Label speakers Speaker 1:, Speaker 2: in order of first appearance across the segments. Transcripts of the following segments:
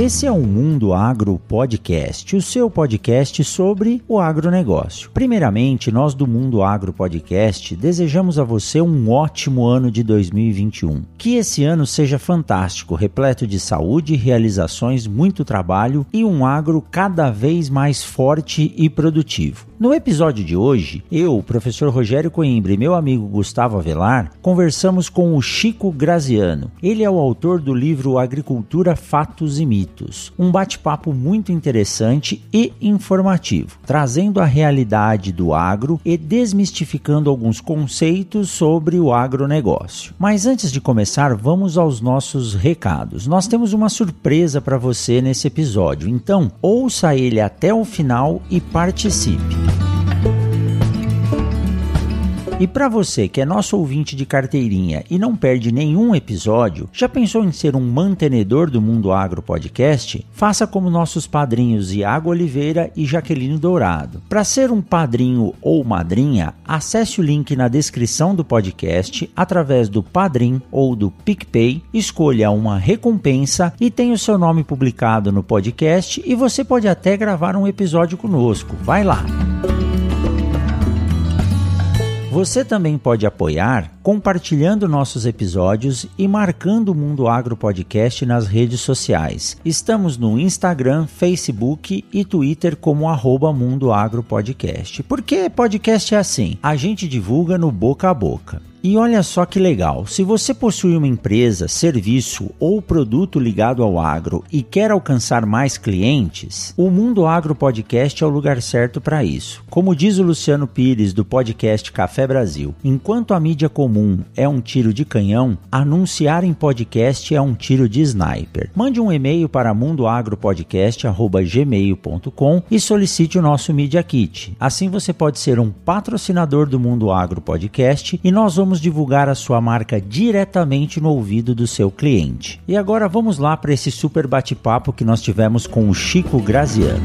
Speaker 1: Esse é o Mundo Agro Podcast, o seu podcast sobre o agronegócio. Primeiramente, nós do Mundo Agro Podcast desejamos a você um ótimo ano de 2021. Que esse ano seja fantástico, repleto de saúde, realizações, muito trabalho e um agro cada vez mais forte e produtivo. No episódio de hoje, eu, o professor Rogério Coimbra e meu amigo Gustavo Avelar conversamos com o Chico Graziano. Ele é o autor do livro Agricultura, Fatos e Mitos. Um bate-papo muito interessante e informativo, trazendo a realidade do agro e desmistificando alguns conceitos sobre o agronegócio. Mas antes de começar, vamos aos nossos recados. Nós temos uma surpresa para você nesse episódio, então ouça ele até o final e participe. E para você que é nosso ouvinte de carteirinha e não perde nenhum episódio, já pensou em ser um mantenedor do Mundo Agro Podcast? Faça como nossos padrinhos Iago Oliveira e Jaqueline Dourado. Para ser um padrinho ou madrinha, acesse o link na descrição do podcast através do Padrim ou do PicPay, escolha uma recompensa e tenha o seu nome publicado no podcast e você pode até gravar um episódio conosco. Vai lá! Você também pode apoiar compartilhando nossos episódios e marcando o Mundo Agro Podcast nas redes sociais. Estamos no Instagram, Facebook e Twitter como arroba Mundo Agro Podcast. Por que podcast é assim? A gente divulga no boca a boca. E olha só que legal, se você possui uma empresa, serviço ou produto ligado ao agro e quer alcançar mais clientes, o Mundo Agro Podcast é o lugar certo para isso. Como diz o Luciano Pires do podcast Café Brasil, enquanto a mídia comum é um tiro de canhão, anunciar em podcast é um tiro de sniper. Mande um e-mail para mundoagropodcast@gmail.com e solicite o nosso Media Kit. Assim você pode ser um patrocinador do Mundo Agro Podcast e nós vamos vamos divulgar a sua marca diretamente no ouvido do seu cliente. E agora vamos lá para esse super bate-papo que nós tivemos com o Chico Graziano.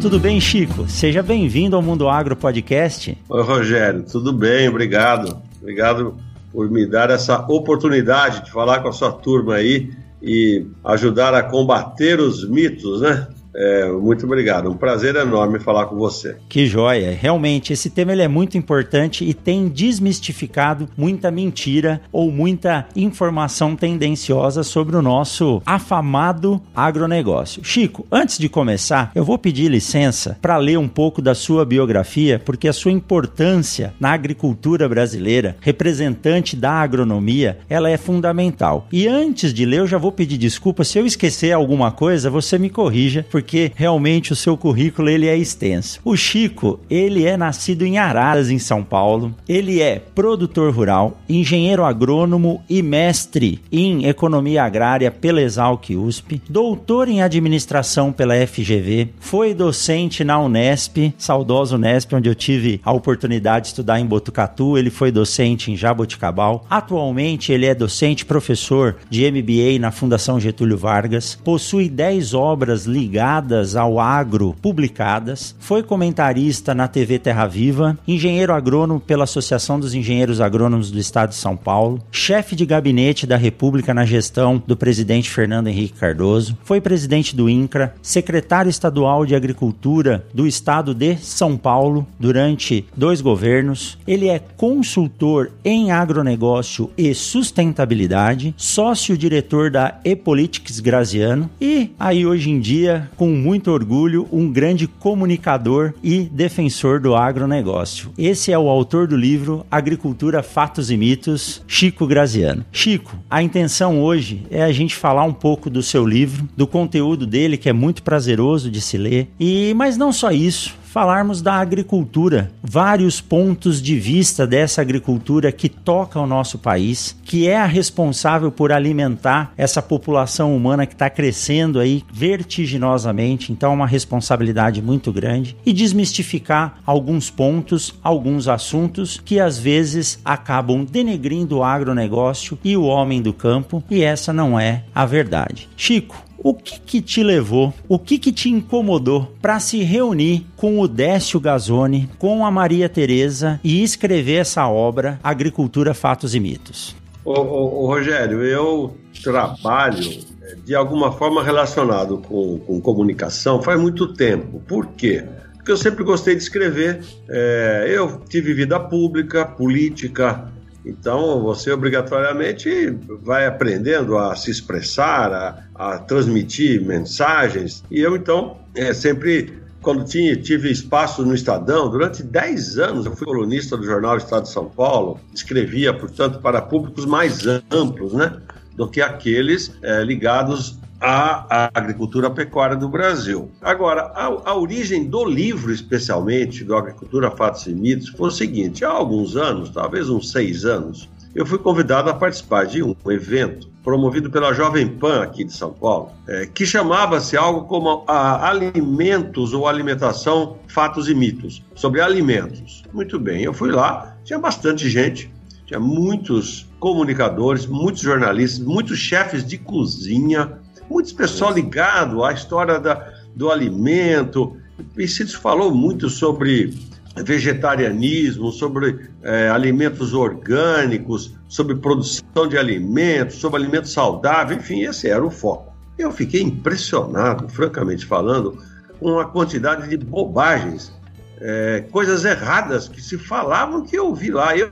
Speaker 1: Tudo bem, Chico? Seja bem-vindo ao Mundo Agro Podcast.
Speaker 2: Oi, Rogério, tudo bem? Obrigado. Obrigado por me dar essa oportunidade de falar com a sua turma aí e ajudar a combater os mitos, né? É, muito obrigado, um prazer enorme falar com você.
Speaker 1: Que joia! Realmente, esse tema ele é muito importante e tem desmistificado muita mentira ou muita informação tendenciosa sobre o nosso afamado agronegócio. Chico, antes de começar, eu vou pedir licença para ler um pouco da sua biografia, porque a sua importância na agricultura brasileira, representante da agronomia, ela é fundamental. E antes de ler, eu já vou pedir desculpa se eu esquecer alguma coisa, você me corrija, porque porque realmente o seu currículo ele é extenso. O Chico, ele é nascido em Araras, em São Paulo. Ele é produtor rural, engenheiro agrônomo e mestre em economia agrária pela Exalc USP, doutor em administração pela FGV, foi docente na Unesp, saudosa Unesp, onde eu tive a oportunidade de estudar em Botucatu. Ele foi docente em Jaboticabal. Atualmente ele é docente professor de MBA na Fundação Getúlio Vargas. Possui 10 obras ligadas ligadas ao agro publicadas, foi comentarista na TV Terra Viva, engenheiro agrônomo pela Associação dos Engenheiros Agrônomos do Estado de São Paulo, chefe de gabinete da República na gestão do presidente Fernando Henrique Cardoso, foi presidente do INCRA, secretário estadual de Agricultura do Estado de São Paulo durante dois governos. Ele é consultor em agronegócio e sustentabilidade, sócio-diretor da E-Politics Graziano e aí hoje em dia com muito orgulho, um grande comunicador e defensor do agronegócio. Esse é o autor do livro Agricultura, Fatos e Mitos, Chico Graziano. Chico, a intenção hoje é a gente falar um pouco do seu livro, do conteúdo dele, que é muito prazeroso de se ler, e mas não só isso, falarmos da agricultura, vários pontos de vista dessa agricultura que toca o nosso país, que é a responsável por alimentar essa população humana que está crescendo aí vertiginosamente, então é uma responsabilidade muito grande, e desmistificar alguns pontos, alguns assuntos que às vezes acabam denegrindo o agronegócio e o homem do campo, e essa não é a verdade. Chico, o que, que te levou, o que, que te incomodou para se reunir com o Décio Gazzoni, com a Maria Tereza e escrever essa obra Agricultura, Fatos e Mitos?
Speaker 2: Ô, ô, ô Rogério, eu trabalho é, de alguma forma relacionado com, com comunicação faz muito tempo. Por quê? Porque eu sempre gostei de escrever. É, eu tive vida pública, política, então, você obrigatoriamente vai aprendendo a se expressar, a, a transmitir mensagens. E eu, então, é, sempre, quando tinha, tive espaço no Estadão, durante 10 anos eu fui colunista do jornal Estado de São Paulo, escrevia, portanto, para públicos mais amplos, né? Do que aqueles é, ligados à, agricultura pecuária do Brasil. Agora, a, a, origem do livro, especialmente, do Agricultura, Fatos e Mitos, foi o seguinte: há alguns anos, talvez uns seis anos, eu fui convidado a participar de um evento promovido pela Jovem Pan aqui de São Paulo, é, que chamava-se algo como a, Alimentos ou Alimentação, Fatos e Mitos, sobre alimentos. Muito bem, eu fui lá, tinha bastante gente, tinha muitos comunicadores, muitos jornalistas, muitos chefes de cozinha, Muitos pessoal ligado à história da, do alimento. E se falou muito sobre vegetarianismo, sobre é, alimentos orgânicos, sobre produção de alimentos, sobre alimentos saudáveis, enfim, esse era o foco. Eu fiquei impressionado, francamente falando, com a quantidade de bobagens, é, coisas erradas que se falavam que eu vi lá. Eu,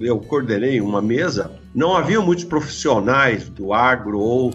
Speaker 2: eu coordenei uma mesa, não havia muitos profissionais do agro ou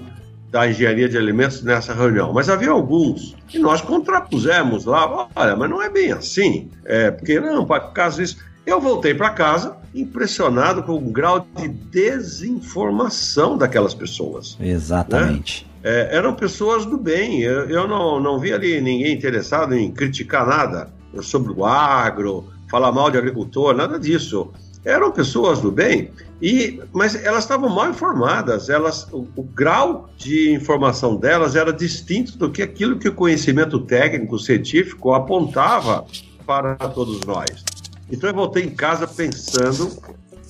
Speaker 2: da engenharia de alimentos nessa reunião, mas havia alguns que nós contrapusemos lá, olha, mas não é bem assim, é, porque não, por causa disso. Eu voltei para casa impressionado com o grau de desinformação daquelas pessoas.
Speaker 1: Exatamente.
Speaker 2: Né? É, eram pessoas do bem, eu, eu não, não vi ali ninguém interessado em criticar nada sobre o agro, falar mal de agricultor, nada disso eram pessoas do bem, e, mas elas estavam mal informadas, elas, o, o, grau de informação delas era distinto do que aquilo que o conhecimento técnico, científico apontava para todos nós. Então eu voltei em casa pensando,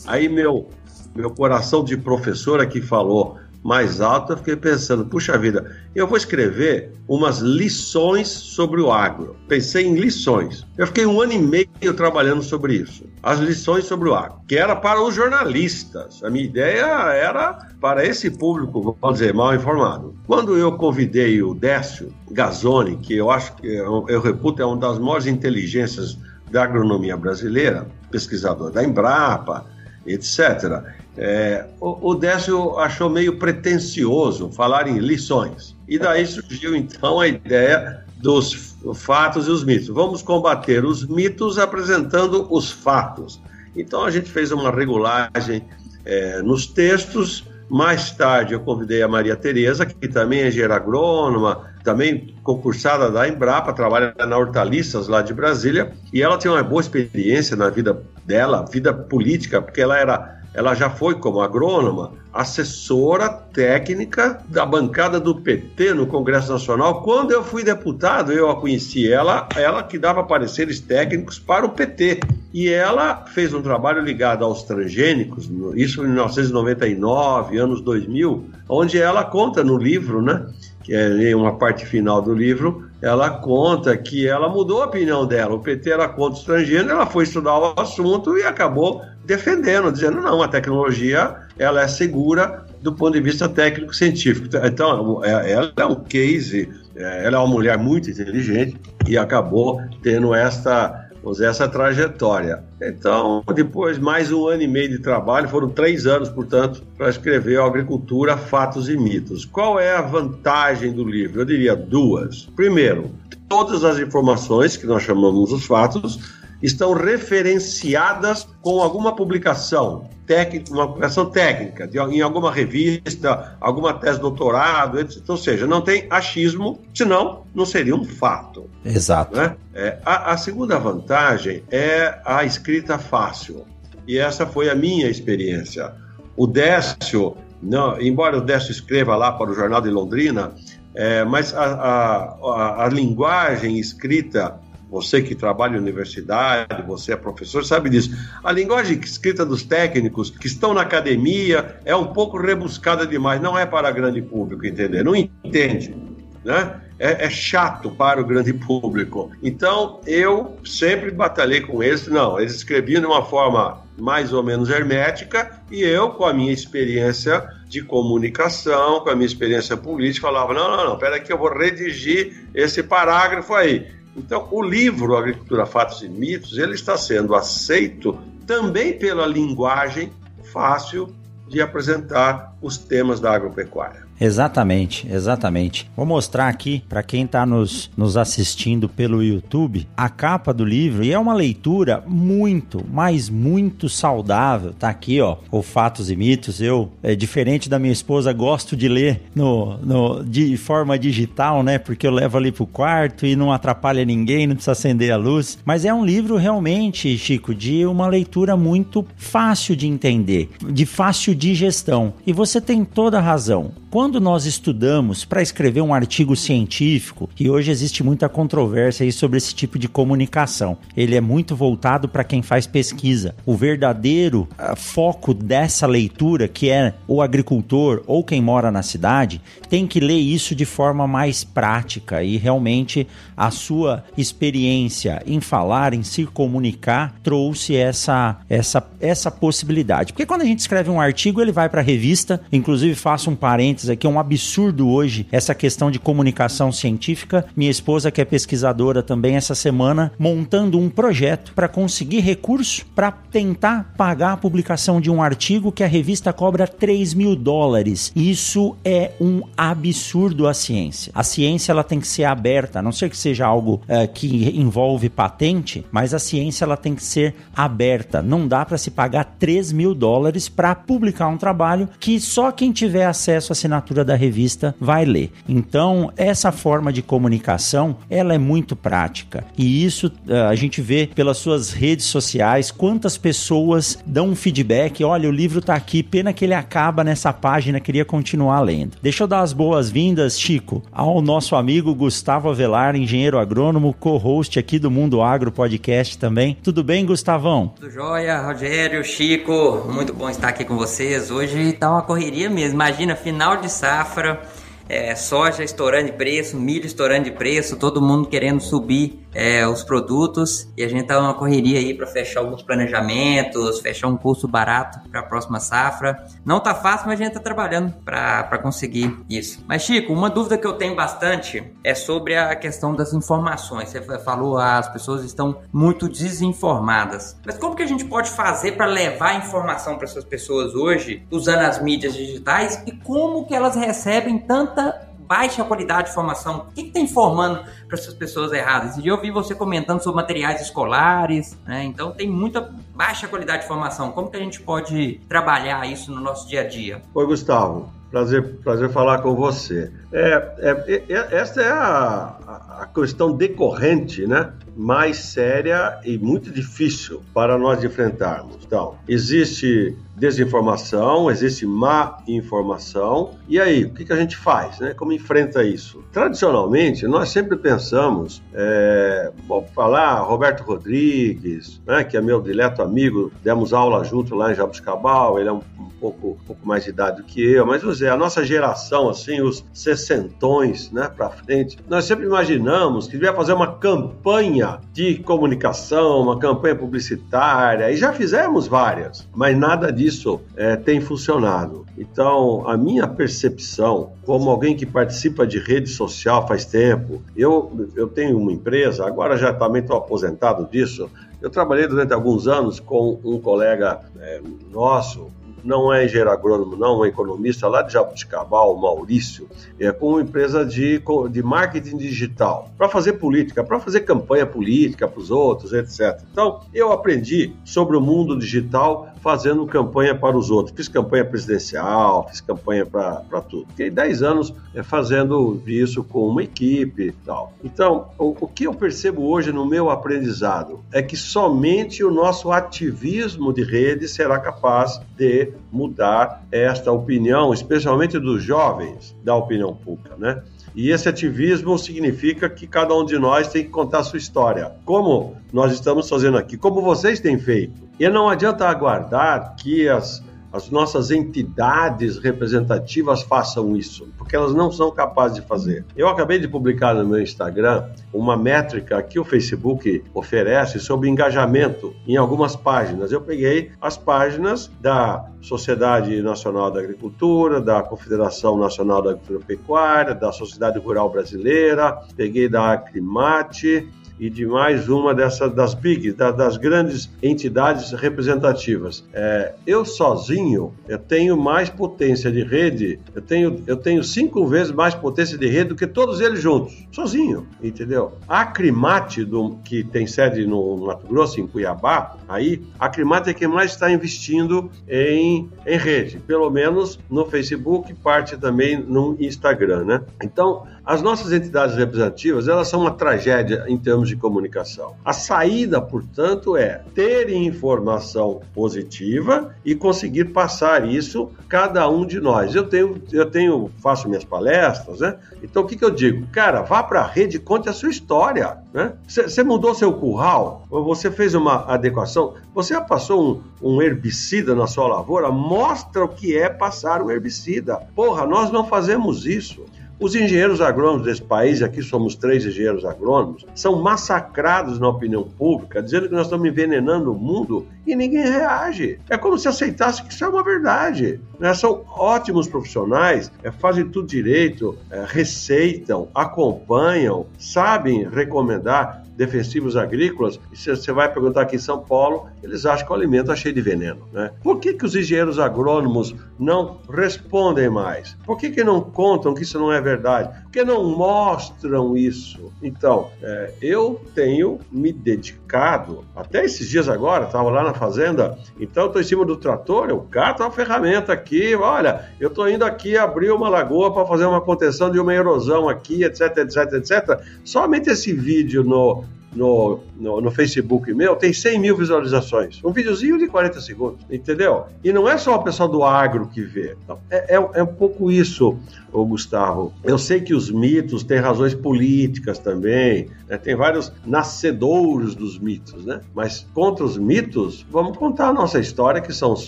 Speaker 2: aí meu, meu coração de professor aqui falou, mais alto, eu fiquei pensando, puxa vida, eu vou escrever umas lições sobre o agro. Pensei em lições. Eu fiquei um ano e meio trabalhando sobre isso. As lições sobre o agro, que era para os jornalistas. A minha ideia era para esse público, vamos dizer, mal informado. Quando eu convidei o Décio Gazzoni, que eu acho que eu, eu reputo é uma das maiores inteligências da agronomia brasileira, pesquisador da Embrapa, etc. É, o, o Décio achou meio pretensioso falar em lições. E daí surgiu então a ideia dos fatos e os mitos. Vamos combater os mitos apresentando os fatos. Então a gente fez uma regulagem é, nos textos. Mais tarde eu convidei a Maria Tereza, que também é engenheira agrônoma, também concursada da Embrapa, trabalha na Hortaliças lá de Brasília, e ela tem uma boa experiência na vida dela, vida política, porque ela era ela já foi, como agrônoma, assessora técnica da bancada do PT no Congresso Nacional. Quando eu fui deputado, eu a conheci. Ela, ela que dava pareceres técnicos para o PT. E ela fez um trabalho ligado aos transgênicos, isso em 1999, anos 2000, onde ela conta no livro, né? Que é em uma parte final do livro, ela conta que ela mudou a opinião dela. O PT era contra os transgênicos, ela foi estudar o assunto e acabou defendendo, dizendo não, a tecnologia ela é segura do ponto de vista técnico-científico. Então, é, ela é um case, é, ela é uma mulher muito inteligente e acabou tendo esta essa trajetória. Então, depois mais um ano e meio de trabalho, foram três anos, portanto, para escrever Agricultura, Fatos e Mitos. Qual é a vantagem do livro? Eu diria duas. Primeiro, todas as informações que nós chamamos os fatos estão referenciadas com alguma publicação. Técnica, uma publicação técnica, de, em alguma revista, alguma tese de doutorado, etc. Ou seja, não tem achismo, senão não seria um fato.
Speaker 1: Exato.
Speaker 2: Né? É, a, a segunda vantagem é a escrita fácil. E essa foi a minha experiência. O Décio, não, embora o Décio escreva lá para o Jornal de Londrina, é, mas a, a, a, linguagem escrita, você que trabalha em universidade, você é professor, sabe disso. A linguagem escrita dos técnicos que estão na academia é um pouco rebuscada demais, não é para grande público entender, não entende, né? É, é, chato para o grande público. Então, eu sempre batalhei com eles. Não, eles escreviam de uma forma mais ou menos hermética e eu, com a minha experiência de comunicação, com a minha experiência política, falava: não, não, não, peraí que eu vou redigir esse parágrafo aí. Então, o livro Agricultura, Fatos e Mitos, ele está sendo aceito também pela linguagem fácil de apresentar os temas da agropecuária.
Speaker 1: Exatamente, exatamente. Vou mostrar aqui para quem está nos, nos assistindo pelo YouTube a capa do livro e é uma leitura muito, mas muito saudável. Tá aqui, ó, o Fatos e Mitos. Eu, é diferente da minha esposa, gosto de ler no, no de forma digital, né? Porque eu levo ali pro quarto e não atrapalha ninguém, não precisa acender a luz. Mas é um livro realmente, Chico, de uma leitura muito fácil de entender, de fácil digestão. E você tem toda a razão. Quando nós estudamos para escrever um artigo científico, e hoje existe muita controvérsia aí sobre esse tipo de comunicação, ele é muito voltado para quem faz pesquisa. O verdadeiro uh, foco dessa leitura, que é o agricultor ou quem mora na cidade, tem que ler isso de forma mais prática e realmente a sua experiência em falar, em se comunicar, trouxe essa, essa, essa possibilidade. Porque quando a gente escreve um artigo, ele vai para a revista, inclusive faço um parênteses parênteses aqui, é um absurdo hoje essa questão de comunicação científica. Minha esposa, que é pesquisadora também, essa semana, montando um projeto para conseguir recurso para tentar pagar a publicação de um artigo que a revista cobra 3 mil dólares. Isso é um absurdo a ciência. A ciência ela tem que ser aberta, a não ser que seja algo uh, que envolve patente, mas a ciência ela tem que ser aberta. Não dá para se pagar 3 mil dólares para publicar um trabalho que só quem tiver acesso a assinatura da revista vai ler. Então, essa forma de comunicação, ela é muito prática. E isso uh, a gente vê pelas suas redes sociais, quantas pessoas dão um feedback, olha, o livro está aqui, pena que ele acaba nessa página, queria continuar lendo. Deixa eu dar as boas-vindas, Chico, ao nosso amigo Gustavo Avelar, engenheiro agrônomo, co-host aqui do Mundo Agro Podcast também. Tudo bem, Gustavão?
Speaker 3: Tudo jóia, Rogério, Chico, muito bom estar aqui com vocês. Hoje tá uma correria mesmo. Imagina, final de safra, é, soja estourando de preço, milho estourando de preço, todo mundo querendo subir é, os produtos e a gente tá numa correria aí para fechar alguns planejamentos, fechar um curso barato para a próxima safra. Não tá fácil, mas a gente tá trabalhando para conseguir isso. Mas Chico, uma dúvida que eu tenho bastante é sobre a questão das informações. Você falou as pessoas estão muito desinformadas. Mas como que a gente pode fazer para levar informação para essas pessoas hoje usando as mídias digitais e como que elas recebem tanta baixa qualidade de informação. O que está informando para essas pessoas erradas? E eu vi você comentando sobre materiais escolares, né? Então tem muita baixa qualidade de informação. Como que a gente pode trabalhar isso no nosso dia a dia?
Speaker 2: Oi, Gustavo. Prazer, prazer falar com você. É, é, é essa é a, a questão decorrente, né? mais séria e muito difícil para nós enfrentarmos. Então, existe desinformação, existe má informação. E aí, o que, a gente faz? Né? Como enfrenta isso? Tradicionalmente, nós sempre pensamos, é, falar Roberto Rodrigues, né, que é meu dileto amigo, demos aula junto lá em Jabuticabal, ele é um, um pouco, um pouco mais de idade do que eu, mas José, a nossa geração, assim, os sessentões né, para frente, nós sempre imaginamos que devia fazer uma campanha de comunicação, uma campanha publicitária, e já fizemos várias, mas nada disso é, tem funcionado. Então, a minha percepção, como alguém que participa de rede social faz tempo, eu, eu tenho uma empresa, agora já também estou aposentado disso, eu trabalhei durante alguns anos com um colega é, nosso, não é engenheiro agrônomo, não, é economista lá de Jabuticabal, Maurício, é com uma empresa de, de marketing digital, para fazer política, para fazer campanha política para os outros, etc. Então, eu aprendi sobre o mundo digital fazendo campanha para os outros. Fiz campanha presidencial, fiz campanha para tudo. Fiquei 10 anos é, fazendo isso com uma equipe e tal. Então, o, o que eu percebo hoje no meu aprendizado é que somente o nosso ativismo de rede será capaz de mudar esta opinião, especialmente dos jovens, da opinião pública, né? E esse ativismo significa que cada um de nós tem que contar a sua história, como nós estamos fazendo aqui, como vocês têm feito. E não adianta aguardar que as as nossas entidades representativas façam isso, porque elas não são capazes de fazer. Eu acabei de publicar no meu Instagram uma métrica que o Facebook oferece sobre engajamento em algumas páginas. Eu peguei as páginas da Sociedade Nacional da Agricultura, da Confederação Nacional da Agricultura Pecuária, da Sociedade Rural Brasileira, peguei da Aclimate, e de mais uma dessas das big, da, das grandes entidades representativas. É, eu sozinho eu tenho mais potência de rede, eu tenho, eu tenho cinco vezes mais potência de rede do que todos eles juntos, sozinho, entendeu? A Acrimate, do, que tem sede no Mato Grosso, em Cuiabá, aí, a Acrimate é quem mais está investindo em, em rede, pelo menos no Facebook, parte também no Instagram, né? Então, as nossas entidades representativas, elas são uma tragédia em termos de comunicação. A saída, portanto, é ter informação positiva e conseguir passar isso cada um de nós. Eu tenho, eu tenho, faço minhas palestras, né? Então o que, que eu digo? Cara, vá para a rede conte a sua história, né? Você mudou seu curral, você fez uma adequação, você passou um, um herbicida na sua lavoura, mostra o que é passar um herbicida. Porra, nós não fazemos isso. Os engenheiros agrônomos desse país, aqui somos três engenheiros agrônomos, são massacrados na opinião pública, dizendo que nós estamos envenenando o mundo e ninguém reage. É como se aceitasse que isso é uma verdade. Né? São ótimos profissionais, é, fazem tudo direito, é, receitam, acompanham, sabem recomendar defensivos agrícolas, e você vai perguntar aqui em São Paulo, eles acham que o alimento está cheio de veneno. Né? Por que, que os engenheiros agrônomos não respondem mais? Por que, que não contam que isso não é verdade? Por que não mostram isso? Então, é, eu tenho me dedicado, até esses dias agora, estava lá na fazenda, então estou em cima do trator, eu cato a ferramenta aqui, olha, eu estou indo aqui abrir uma lagoa para fazer uma contenção de uma erosão aqui, etc, etc, etc. Somente esse vídeo no, no, no, no, Facebook meu tem 100 mil visualizações. Um videozinho de 40 segundos, entendeu? E não é só o pessoal do agro que vê. É, é, é um pouco isso, o Gustavo. Eu sei que os mitos têm razões políticas também, né? tem vários nascedouros dos mitos, né? Mas contra os mitos, vamos contar a nossa história, que são os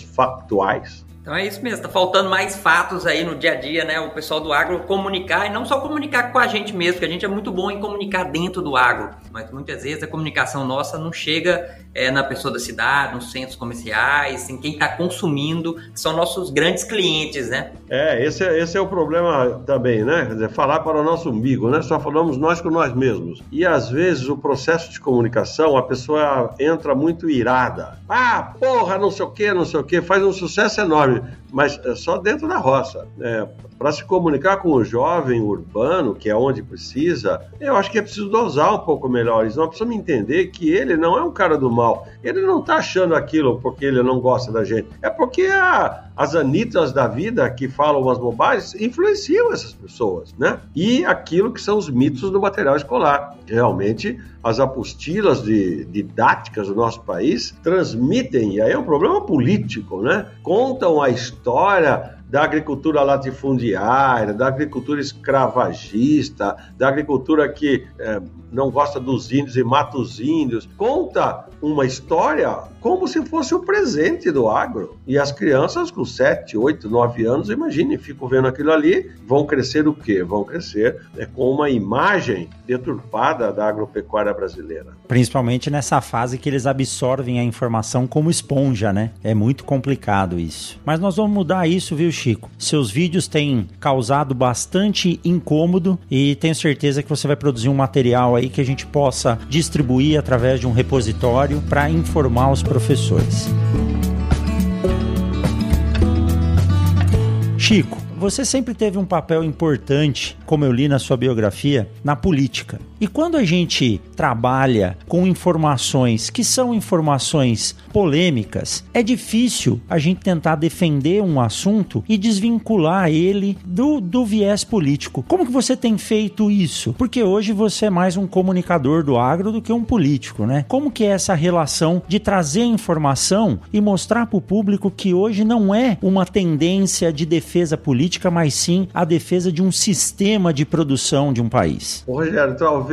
Speaker 2: factuais.
Speaker 3: Então é isso mesmo, tá faltando mais fatos aí no dia a dia, né? O pessoal do agro comunicar e não só comunicar com a gente mesmo, que a gente é muito bom em comunicar dentro do agro, mas muitas vezes a comunicação nossa não chega é, na pessoa da cidade, nos centros comerciais, em quem está consumindo, que são nossos grandes clientes, né?
Speaker 2: É, esse, é, esse é o problema também, né? Quer dizer, falar para o nosso umbigo, né? Só falamos nós com nós mesmos. E às vezes o processo de comunicação, a pessoa entra muito irada. Ah, porra, não sei o que, não sei o que, faz um sucesso enorme mas é só dentro da roça. É, Para se comunicar com o jovem urbano, que é onde precisa, eu acho que é preciso dosar um pouco melhor. Nós precisamos entender que ele não é um cara do mal. Ele não está achando aquilo porque ele não gosta da gente. É porque a, as anitas da vida que falam umas bobagens influenciam essas pessoas, né? E aquilo que são os mitos do material escolar. Realmente, as apostilas de, didáticas do nosso país transmitem, e aí é um problema político, né? Contam a história da agricultura latifundiária, da agricultura escravagista, da agricultura que é, não gosta dos índios e mata os índios. Conta uma história como se fosse o presente do agro. E as crianças com 7, 8, 9 anos, imagine, ficam vendo aquilo ali, vão crescer o quê? Vão crescer é, com uma imagem deturpada da agropecuária brasileira.
Speaker 1: Principalmente nessa fase que eles absorvem a informação como esponja, né? É muito complicado isso. Mas nós vamos mudar isso, viu, Chico. Seus vídeos têm causado bastante incômodo e tenho certeza que você vai produzir um material aí que a gente possa distribuir através de um repositório para informar os professores. Chico, você sempre teve um papel importante, como eu li na sua biografia, na política. E quando a gente trabalha com informações que são informações polêmicas, é difícil a gente tentar defender um assunto e desvincular ele do, do viés político. Como que você tem feito isso? Porque hoje você é mais um comunicador do agro do que um político, né? Como que é essa relação de trazer informação e mostrar para o público que hoje não é uma tendência de defesa política, mas sim a defesa de um sistema de produção de um país?
Speaker 2: Rogério, talvez,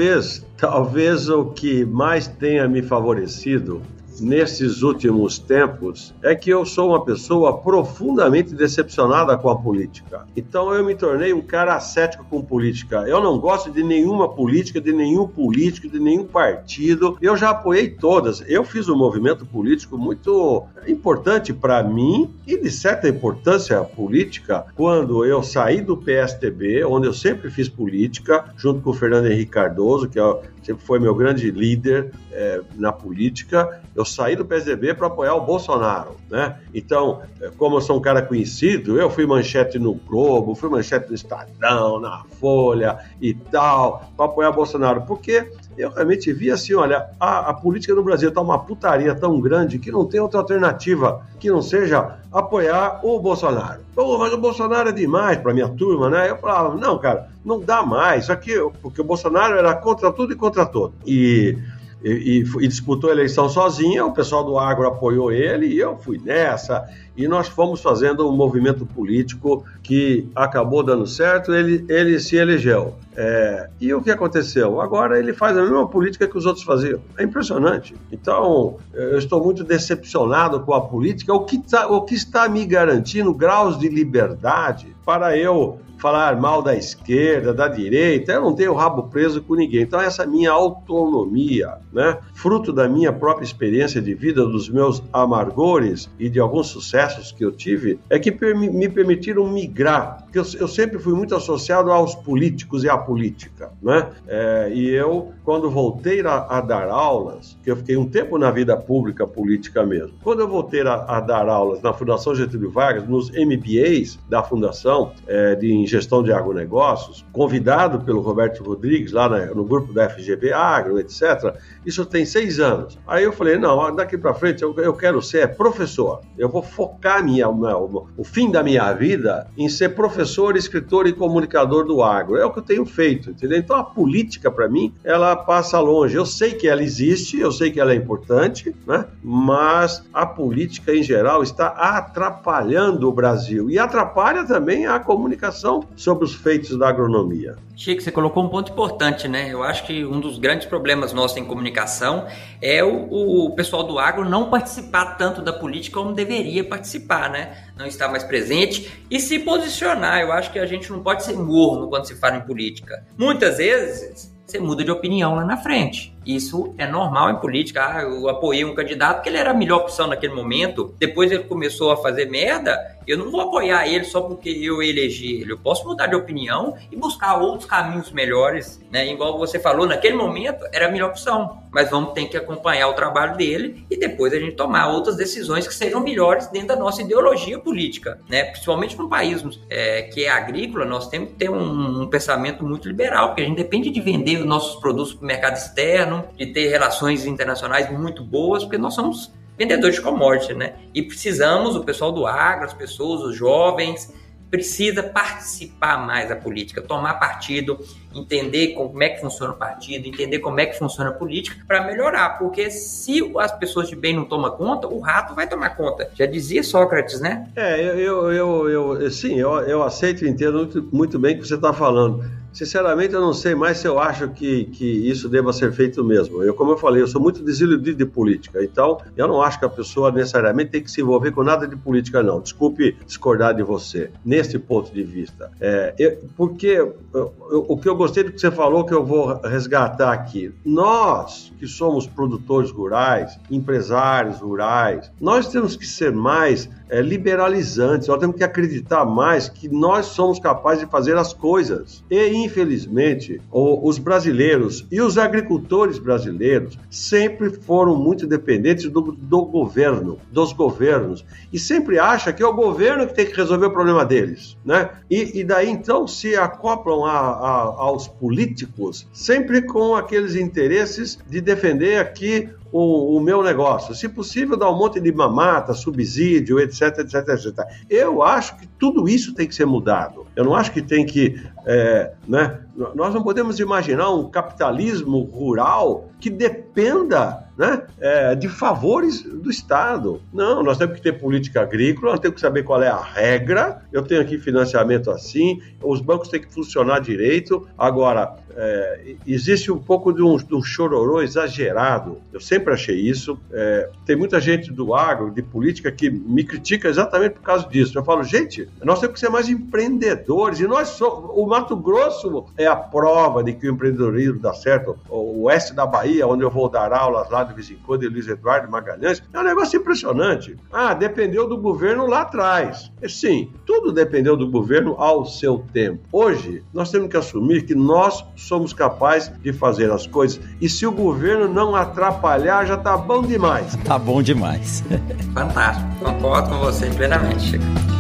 Speaker 2: talvez o que mais tenha me favorecido nesses últimos tempos é que eu sou uma pessoa profundamente decepcionada com a política. Então eu me tornei um cara ascético com política. Eu não gosto de nenhuma política, de nenhum político, de nenhum partido. Eu já apoiei todas. Eu fiz um movimento político muito importante para mim e de certa importância política quando eu saí do PSTB, onde eu sempre fiz política, junto com o Fernando Henrique Cardoso, que é sempre foi meu grande líder é, na política. Eu saí do PSDB para apoiar o Bolsonaro, né? Então, é, como eu sou um cara conhecido, eu fui manchete no Globo, fui manchete no Estadão, na Folha e tal, para apoiar o Bolsonaro, porque eu realmente vi assim, olha, a, a política no Brasil está uma putaria tão grande que não tem outra alternativa que não seja apoiar o Bolsonaro. Pô, mas o Bolsonaro é demais para minha turma, né? Eu falava, não, cara, não dá mais. Aqui, porque o Bolsonaro era contra tudo e contra todo. E e, e, disputou a eleição sozinha, o pessoal do agro apoiou ele e eu fui nessa. E nós fomos fazendo um movimento político que acabou dando certo, ele, ele se elegeu. É, e o que aconteceu? Agora ele faz a mesma política que os outros faziam. É impressionante. Então, eu estou muito decepcionado com a política, o que, tá, o que está me garantindo graus de liberdade para eu falar mal da esquerda, da direita, eu não tenho rabo preso com ninguém. Então, essa minha autonomia, né, fruto da minha própria experiência de vida, dos meus amargores e de alguns sucessos que eu tive, é que me permitiram migrar. Porque eu sempre fui muito associado aos políticos e à política, né? É, e eu, quando voltei a, a, dar aulas, que eu fiquei um tempo na vida pública política mesmo, quando eu voltei a, a dar aulas na Fundação Getúlio Vargas, nos MBAs da Fundação é, de gestão de agronegócios, convidado pelo Roberto Rodrigues, lá no grupo da FGV Agro, etc. Isso tem seis anos. Aí eu falei, não, daqui para frente eu, eu, quero ser professor. Eu vou focar minha, o, o fim da minha vida em ser professor, escritor e comunicador do agro. É o que eu tenho feito, entendeu? Então a política, para mim, ela passa longe. Eu sei que ela existe, eu sei que ela é importante, né? mas a política em geral está atrapalhando o Brasil e atrapalha também a comunicação sobre os feitos da agronomia.
Speaker 3: Chico, você colocou um ponto importante, né? Eu acho que um dos grandes problemas nossos em comunicação é o, o pessoal do agro não participar tanto da política como deveria participar, né? Não estar mais presente e se posicionar. Eu acho que a gente não pode ser morno quando se fala em política. Muitas vezes você muda de opinião lá na frente. Isso é normal em política. Ah, eu apoiei um candidato porque ele era a melhor opção naquele momento. Depois ele começou a fazer merda. Eu não vou apoiar ele só porque eu elegi ele. Eu posso mudar de opinião e buscar outros caminhos melhores. Né? Igual você falou, naquele momento era a melhor opção. Mas vamos ter que acompanhar o trabalho dele e depois a gente tomar outras decisões que sejam melhores dentro da nossa ideologia política. Né? Principalmente num país é, que é agrícola, nós temos que ter um, um pensamento muito liberal, porque a gente depende de vender os nossos produtos para o mercado externo de ter relações internacionais muito boas, porque nós somos vendedores de commodity, né? E precisamos, o pessoal do agro, as pessoas, os jovens, precisa participar mais da política, tomar partido, entender como é que funciona o partido, entender como é que funciona a política para melhorar, porque se as pessoas de bem não tomam conta, o rato vai tomar conta. Já dizia Sócrates, né?
Speaker 2: É, eu, eu, eu, eu sim, eu, eu aceito e entendo muito, muito bem o que você está falando. Sinceramente, eu não sei mais se eu acho que, que isso deva ser feito mesmo. Eu, como eu falei, eu sou muito desiludido de política, então eu não acho que a pessoa necessariamente tem que se envolver com nada de política, não. Desculpe discordar de você, nesse ponto de vista. É, eu, porque eu, eu, o que eu gostei do que você falou, que eu vou resgatar aqui. Nós, que somos produtores rurais, empresários rurais, nós temos que ser mais é, liberalizantes, nós temos que acreditar mais que nós somos capazes de fazer as coisas. E, infelizmente, os brasileiros e os agricultores brasileiros sempre foram muito dependentes do, do governo, dos governos, e sempre acha que é o governo que tem que resolver o problema deles, né? E, e daí então se acoplam a, a, aos políticos sempre com aqueles interesses de defender aqui o, o, meu negócio. Se possível, dar um monte de mamata, subsídio, etc, etc, etc. Eu acho que tudo isso tem que ser mudado. Eu não acho que tem que. É, né? Nós não podemos imaginar um capitalismo rural que dependa né, é, de favores do Estado. Não, nós temos que ter política agrícola, nós temos que saber qual é a regra. Eu tenho aqui financiamento assim, os bancos têm que funcionar direito. Agora, é, existe um pouco de um, de um, chororô exagerado. Eu sempre achei isso. É, tem muita gente do agro, de política, que me critica exatamente por causa disso. Eu falo, gente, nós temos que ser mais empreendedores. E nós somos. O Mato Grosso é a prova de que o empreendedorismo dá certo. O oeste da Bahia, onde eu vou dar aulas lá de vez em quando, de Luiz Eduardo Magalhães, é um negócio impressionante. Ah, dependeu do governo lá atrás. Sim, tudo dependeu do governo ao seu tempo. Hoje, nós temos que assumir que nós somos capazes de fazer as coisas. E se o governo não atrapalhar, já tá bom demais.
Speaker 1: Tá bom demais.
Speaker 3: Fantástico. Concordo com você plenamente, Chico.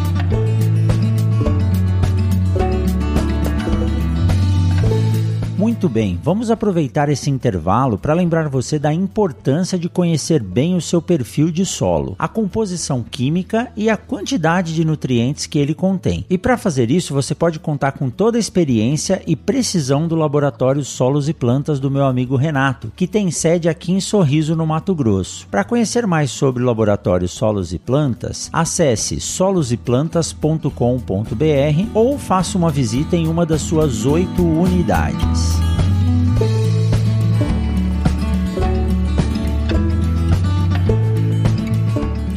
Speaker 1: Muito bem, vamos aproveitar esse intervalo para lembrar você da importância de conhecer bem o seu perfil de solo, a composição química e a quantidade de nutrientes que ele contém. E para fazer isso, você pode contar com toda a experiência e precisão do laboratório Solos e Plantas do meu amigo Renato, que tem sede aqui em Sorriso, no Mato Grosso. Para conhecer mais sobre o laboratório Solos e Plantas, acesse soloseplantas.com.br ou faça uma visita em uma das suas oito unidades.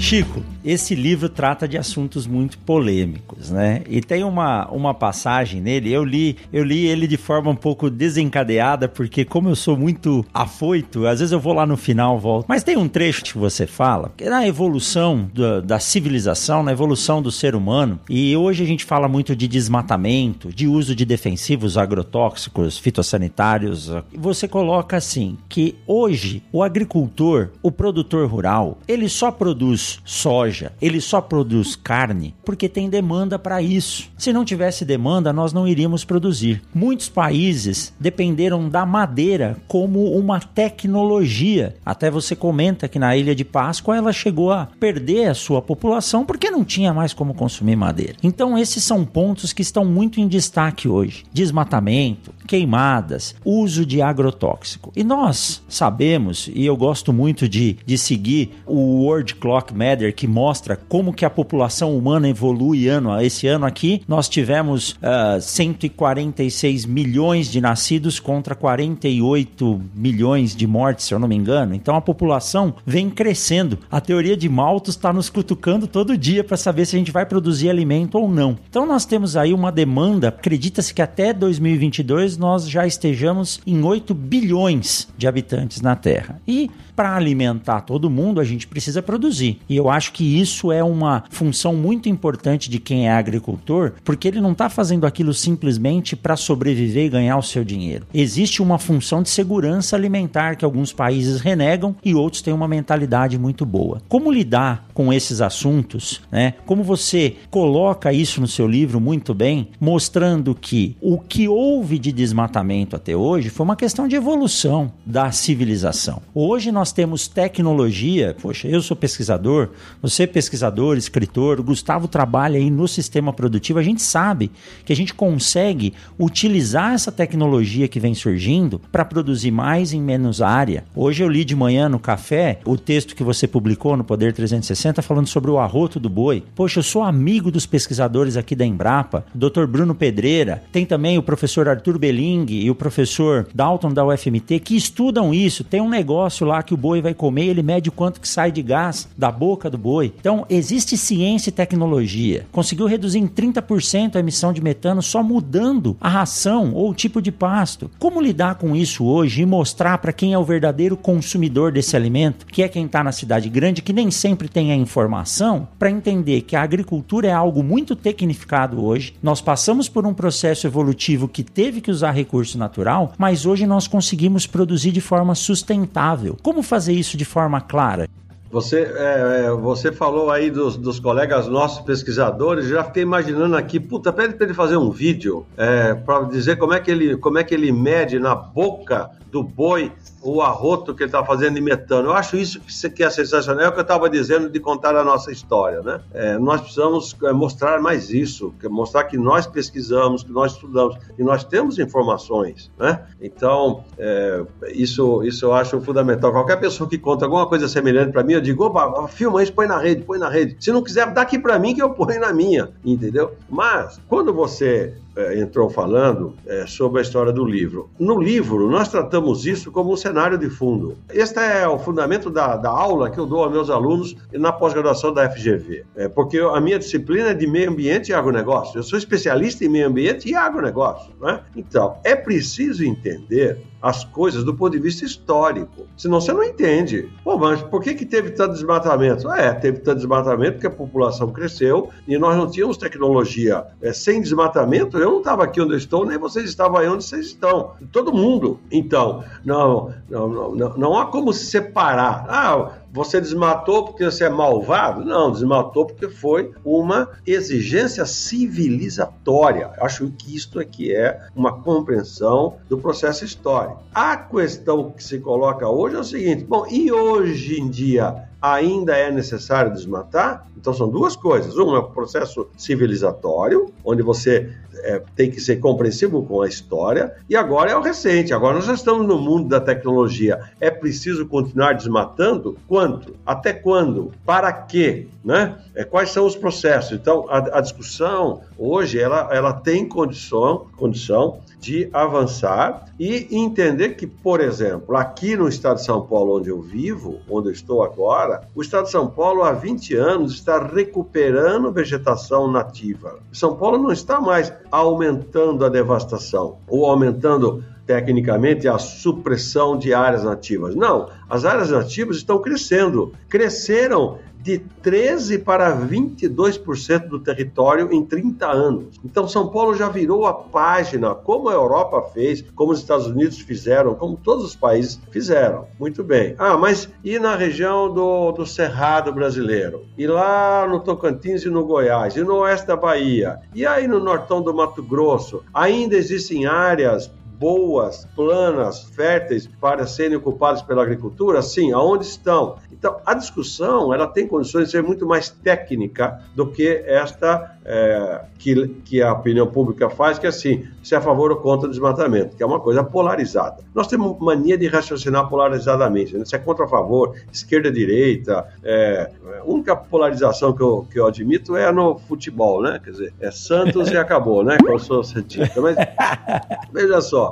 Speaker 1: Chico, esse livro trata de assuntos muito polêmicos, né? E tem uma, uma passagem nele, eu li, eu li ele de forma um pouco desencadeada, porque como eu sou muito afoito, às vezes eu vou lá no final, volto. Mas tem um trecho que você fala, que é na evolução da, da civilização, na evolução do ser humano, e hoje a gente fala muito de desmatamento, de uso de defensivos agrotóxicos, fitossanitários. Você coloca assim, que hoje o agricultor, o produtor rural, ele só produz soja soja, ele só produz carne porque tem demanda para isso. Se não tivesse demanda, nós não iríamos produzir. Muitos países dependeram da madeira como uma tecnologia. Até você comenta que na Ilha de Páscoa ela chegou a perder a sua população porque não tinha mais como consumir madeira. Então esses são pontos que estão muito em destaque hoje. Desmatamento, queimadas, uso de agrotóxico. E nós sabemos, e eu gosto muito de, de seguir o World Clock Matter que como que a população humana evolui ano a esse ano aqui. Nós tivemos uh, ah, 146 milhões de nascidos contra 48 milhões de mortes, se eu não me engano. Então a população vem crescendo. A teoria de Malthus está nos cutucando todo dia para saber se a gente vai produzir alimento ou não. Então nós temos aí uma demanda, acredita-se que até 2022 nós já estejamos em 8 bilhões de habitantes na Terra. E para alimentar todo mundo, a gente precisa produzir. E eu acho que isso é uma função muito importante de quem é agricultor, porque ele não está fazendo aquilo simplesmente para sobreviver e ganhar o seu dinheiro. Existe uma função de segurança alimentar que alguns países renegam e outros têm uma mentalidade muito boa. Como lidar com esses assuntos, né? Como você coloca isso no seu livro muito bem, mostrando que o que houve de desmatamento até hoje foi uma questão de evolução da civilização. Hoje nós temos tecnologia, poxa, eu sou pesquisador, você é pesquisador, escritor, Gustavo trabalha aí no sistema produtivo, a gente sabe que a gente consegue utilizar essa tecnologia que vem surgindo para produzir mais em menos área. Hoje eu li de manhã no café o texto que você publicou no Poder 360 falando sobre o arroto do boi. Poxa, eu sou amigo dos pesquisadores aqui da Embrapa, Dr. Bruno Pedreira, tem também o professor Arthur Belling e o professor Dalton da UFMT que estudam isso. Tem um negócio lá que o boi vai comer, ele mede o quanto que sai de gás da boca do boi. Então, existe ciência e tecnologia. Conseguiu reduzir em 30% a emissão de metano só mudando a ração ou o tipo de pasto. Como lidar com isso hoje e mostrar para quem é o verdadeiro consumidor desse alimento, que é quem está na cidade grande, que nem sempre tem a informação, para entender que a agricultura é algo muito tecnificado hoje. Nós passamos por um processo evolutivo que teve que usar recurso natural, mas hoje nós conseguimos produzir de forma sustentável. Como fazer isso de forma clara?
Speaker 2: Você, é, é, você falou aí dos, dos, colegas nossos pesquisadores, já fiquei imaginando aqui, puta, pede para ele fazer um vídeo é, para dizer como é, que ele, como é que ele mede na boca do boi o arroto que ele está fazendo em metano. Eu acho isso que é sensacional, é o que eu estava dizendo de contar a nossa história. Né? É, nós precisamos é, mostrar mais isso, mostrar que nós pesquisamos, que nós estudamos, que nós temos informações. Né? Então, é, isso, isso eu acho fundamental. Qualquer pessoa que conta alguma coisa semelhante para mim, eu digo, opa, filma isso, põe na rede, põe na rede. Se não quiser, dá aqui para mim que eu ponho na minha, entendeu? Mas, quando você entrou falando é, sobre a história do livro. No livro, nós tratamos isso como um cenário de fundo. Este é o fundamento da, da aula que eu dou aos meus alunos na pós-graduação da FGV. É, porque a minha disciplina é de meio ambiente e agronegócio. Eu sou especialista em meio ambiente e agronegócio. Né? Então, é preciso entender as coisas do ponto de vista histórico. Senão você não entende. Pô, mas por que, que teve tanto desmatamento? É, teve tanto desmatamento porque a população cresceu e nós não tínhamos tecnologia. É, sem desmatamento, eu não estava aqui onde eu estou, nem vocês estavam aí onde vocês estão. Todo mundo. Então, não, não, não, não, há como se separar. Ah, você desmatou porque você é malvado? Não, desmatou porque foi uma exigência civilizatória. Acho que isto aqui é uma compreensão do processo histórico. A questão que se coloca hoje é o seguinte: bom, e hoje em dia ainda é necessário desmatar? Então são duas coisas. Uma é o processo civilizatório, onde você é, tem que ser compreensivo com a história, e agora é o recente. Agora nós já estamos no mundo da tecnologia. É preciso continuar desmatando? Quanto? Até quando? Para quê? Né? É, quais são os processos? Então, a, a discussão hoje ela, ela tem condição, condição de avançar e entender que, por exemplo, aqui no estado de São Paulo, onde eu vivo, onde eu estou agora, o estado de São Paulo há 20 anos está recuperando vegetação nativa. São Paulo não está mais aumentando a devastação ou aumentando tecnicamente a supressão de áreas nativas. Não, as áreas nativas estão crescendo. Cresceram de 13 para 22% do território em 30 anos. Então São Paulo já virou a página, como a Europa fez, como os Estados Unidos fizeram, como todos os países fizeram. Muito bem. Ah, mas e na região do, do Cerrado brasileiro? E lá no Tocantins e no Goiás? E no oeste da Bahia? E aí no nortão do Mato Grosso? Ainda existem áreas boas, planas, férteis para serem ocupadas pela agricultura? Sim, aonde estão? Então, a discussão ela tem condições de ser muito mais técnica do que esta é, que, que a opinião pública faz, que é assim, se é a favor ou contra o desmatamento, que é uma coisa polarizada. Nós temos mania de raciocinar polarizadamente, né? se é contra ou a favor, esquerda, direita. É, a única polarização que eu, que eu admito é no futebol, né? Quer dizer, é Santos e acabou, né? Que eu sou cientista. Mas veja só,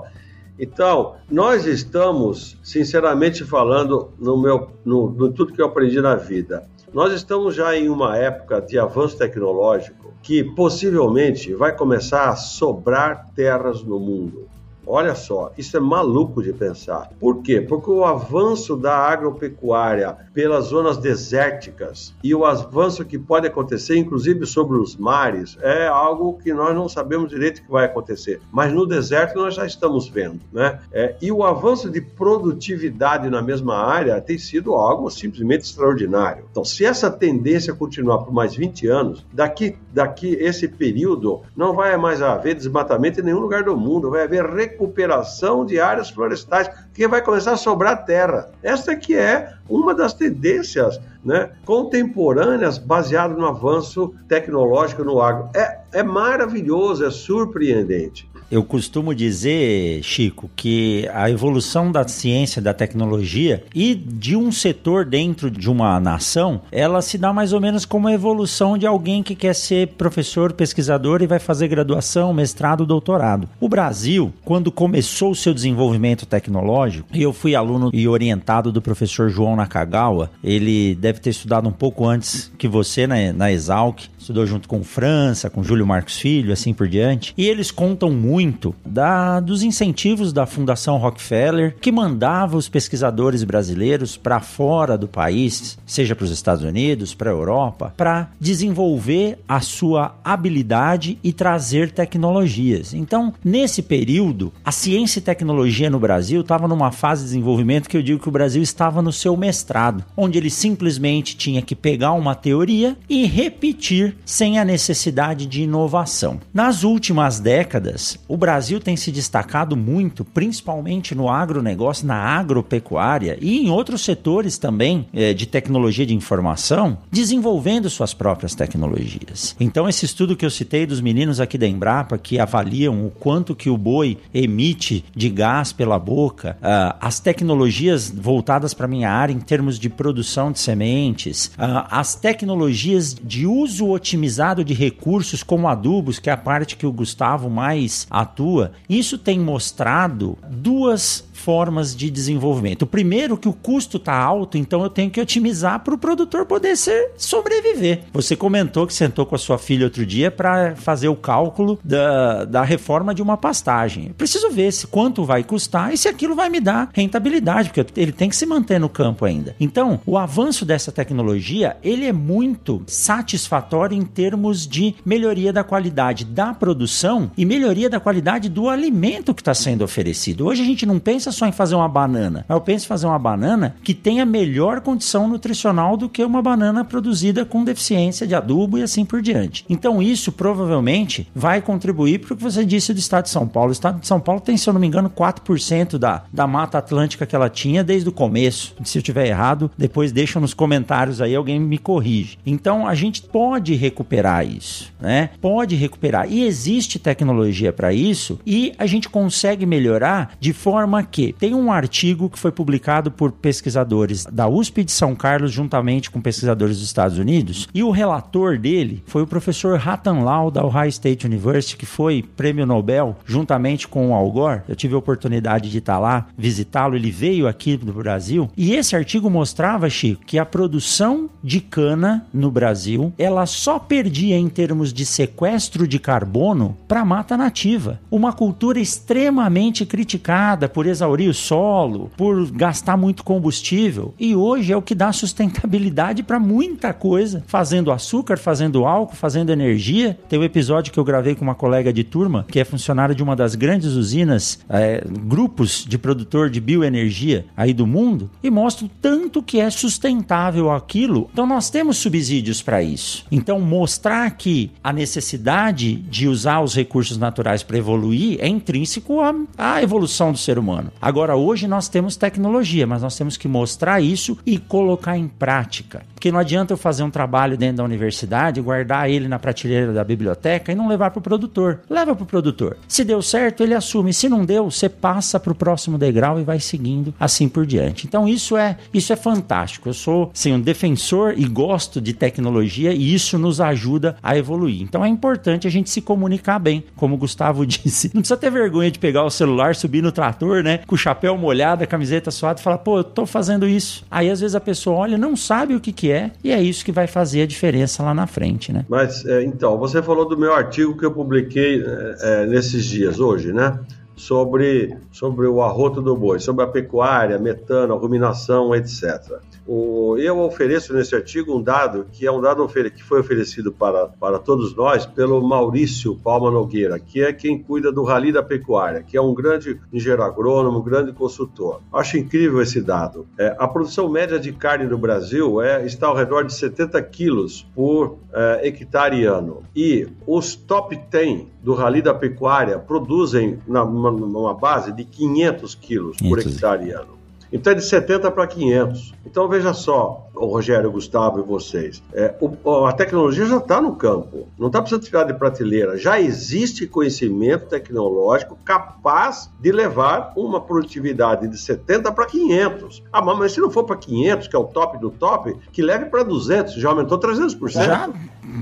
Speaker 2: então, nós estamos, sinceramente falando, no meu, no, no tudo que eu aprendi na vida, nós estamos já em uma época de avanço tecnológico que possivelmente vai começar a sobrar terras no mundo. Olha só, isso é maluco de pensar. Por quê? Porque o avanço da agropecuária pelas zonas desérticas e o avanço que pode acontecer, inclusive sobre os mares, é algo que nós não sabemos direito que vai acontecer. Mas no deserto nós já estamos vendo, né? É, e o avanço de produtividade na mesma área tem sido algo simplesmente extraordinário. Então, se essa tendência continuar por mais 20 anos, daqui, daqui esse período não vai mais haver desmatamento em nenhum lugar do mundo, vai haver recuperação de áreas florestais, que vai começar a sobrar terra. Esta que é uma das tendências né, contemporâneas baseadas no avanço tecnológico no agro. É, é maravilhoso, é surpreendente.
Speaker 1: Eu costumo dizer, Chico, que a evolução da ciência, da tecnologia e de um setor dentro de uma nação, ela se dá mais ou menos como a evolução de alguém que quer ser professor, pesquisador e vai fazer graduação, mestrado, doutorado. O Brasil, quando começou o seu desenvolvimento tecnológico, e eu fui aluno e orientado do professor João Nakagawa, ele deve ter estudado um pouco antes que você na, na Exalc, estudou junto com França, com Júlio Marcos Filho, assim por diante. E eles contam muito da, dos incentivos da Fundação Rockefeller, que mandava os pesquisadores brasileiros para fora do país, seja para os Estados Unidos, para a Europa, para desenvolver a sua habilidade e trazer tecnologias. Então, nesse período, a ciência e tecnologia no Brasil estava numa fase de desenvolvimento que eu digo que o Brasil estava no seu mestrado, onde ele simplesmente tinha que pegar uma teoria e repetir sem a necessidade de inovação. Nas últimas décadas, o Brasil tem se destacado muito, principalmente no agronegócio, na agropecuária e em outros setores também é, de tecnologia de informação, desenvolvendo suas próprias tecnologias. Então, esse estudo que eu citei dos meninos aqui da Embrapa que avaliam o quanto que o boi emite de gás pela boca, uh, as tecnologias voltadas para minha área em termos de produção de sementes, uh, as tecnologias de uso otimizado de recursos como adubos, que é a parte que o Gustavo mais atua, isso tem mostrado duas formas de desenvolvimento. O primeiro, que o custo está alto, então eu tenho que otimizar para o produtor poder ser, sobreviver. Você comentou que sentou com a sua filha outro dia para fazer o cálculo da, da reforma de uma pastagem. Eu preciso ver se quanto vai custar e se aquilo vai me dar rentabilidade, porque ele tem que se manter no campo ainda. Então, o avanço dessa tecnologia, ele é muito satisfatório em termos de melhoria da qualidade da produção e melhoria da qualidade do alimento que está sendo oferecido. Hoje a gente não pensa só em fazer uma banana, eu penso em fazer uma banana que tenha melhor condição nutricional do que uma banana produzida com deficiência de adubo e assim por diante. Então isso provavelmente vai contribuir para o que você disse do estado de São Paulo. O estado de São Paulo tem, se eu não me engano, 4% da, da mata atlântica que ela tinha desde o começo. Se eu tiver errado, depois deixa nos comentários aí, alguém me corrige. Então a gente pode recuperar isso, né? Pode recuperar. E existe tecnologia para isso e a gente consegue melhorar de forma que tem um artigo que foi publicado por pesquisadores da USP de São Carlos juntamente com pesquisadores dos Estados Unidos e o relator dele foi o professor Ratan Lau da Ohio State University que foi prêmio Nobel juntamente com o Al Gore. Eu tive a oportunidade de estar lá visitá-lo, ele veio aqui do Brasil e esse artigo mostrava, Chico, que a produção de cana no Brasil ela só perdia em termos de sequestro de carbono para mata nativa. Uma cultura extremamente criticada por exaurir o solo, por gastar muito combustível. E hoje é o que dá sustentabilidade para muita coisa. Fazendo açúcar, fazendo álcool, fazendo energia. Tem um episódio que eu gravei com uma colega de turma, que é funcionária de uma das grandes usinas, é, grupos de produtor de bioenergia aí do mundo, e mostra o tanto que é sustentável aquilo. Então nós temos subsídios para isso. Então mostrar que a necessidade de usar os recursos naturais para evoluir é intrínseco à, à evolução do ser humano. Agora, hoje nós temos tecnologia, mas nós temos que mostrar isso e colocar em prática. Porque não adianta eu fazer um trabalho dentro da universidade, guardar ele na prateleira da biblioteca e não levar para o produtor. Leva para o produtor. Se deu certo, ele assume. Se não deu, você passa para o próximo degrau e vai seguindo assim por diante. Então isso é isso é fantástico. Eu sou sim, um defensor e gosto de tecnologia e isso nos ajuda a evoluir. Então é importante a gente se comunicar bem, como o Gustavo disse. Não precisa ter vergonha de pegar o celular, subir no trator, né, com o chapéu molhado, a camiseta suada e falar, pô, eu tô fazendo isso. Aí às vezes a pessoa olha, não sabe o que que é e é isso que vai fazer a diferença lá na frente, né?
Speaker 2: Mas é, então, você falou do meu artigo que eu publiquei é, é, nesses dias, hoje, né? Sobre, sobre o arroto do boi, sobre a pecuária, metano, ruminação, etc. O, eu ofereço nesse artigo um dado que é um dado que foi oferecido para, para todos nós pelo Maurício Palma Nogueira, que é quem cuida do Rally da Pecuária, que é um grande engenheiro agrônomo, um grande consultor. Acho incrível esse dado. É, a produção média de carne no Brasil é, está ao redor de 70 quilos por é, hectare ano. E os top 10 do Rally da Pecuária produzem na, numa, numa base de 500 quilos por hectare ano. Então é de 70 para 500. Então veja só, o Rogério, o Gustavo e vocês, é, o, a tecnologia já está no campo, não está precisando tirar de prateleira. Já existe conhecimento tecnológico capaz de levar uma produtividade de 70 para 500. Ah, mas se não for para 500, que é o top do top, que leve para 200, já aumentou 300%. Já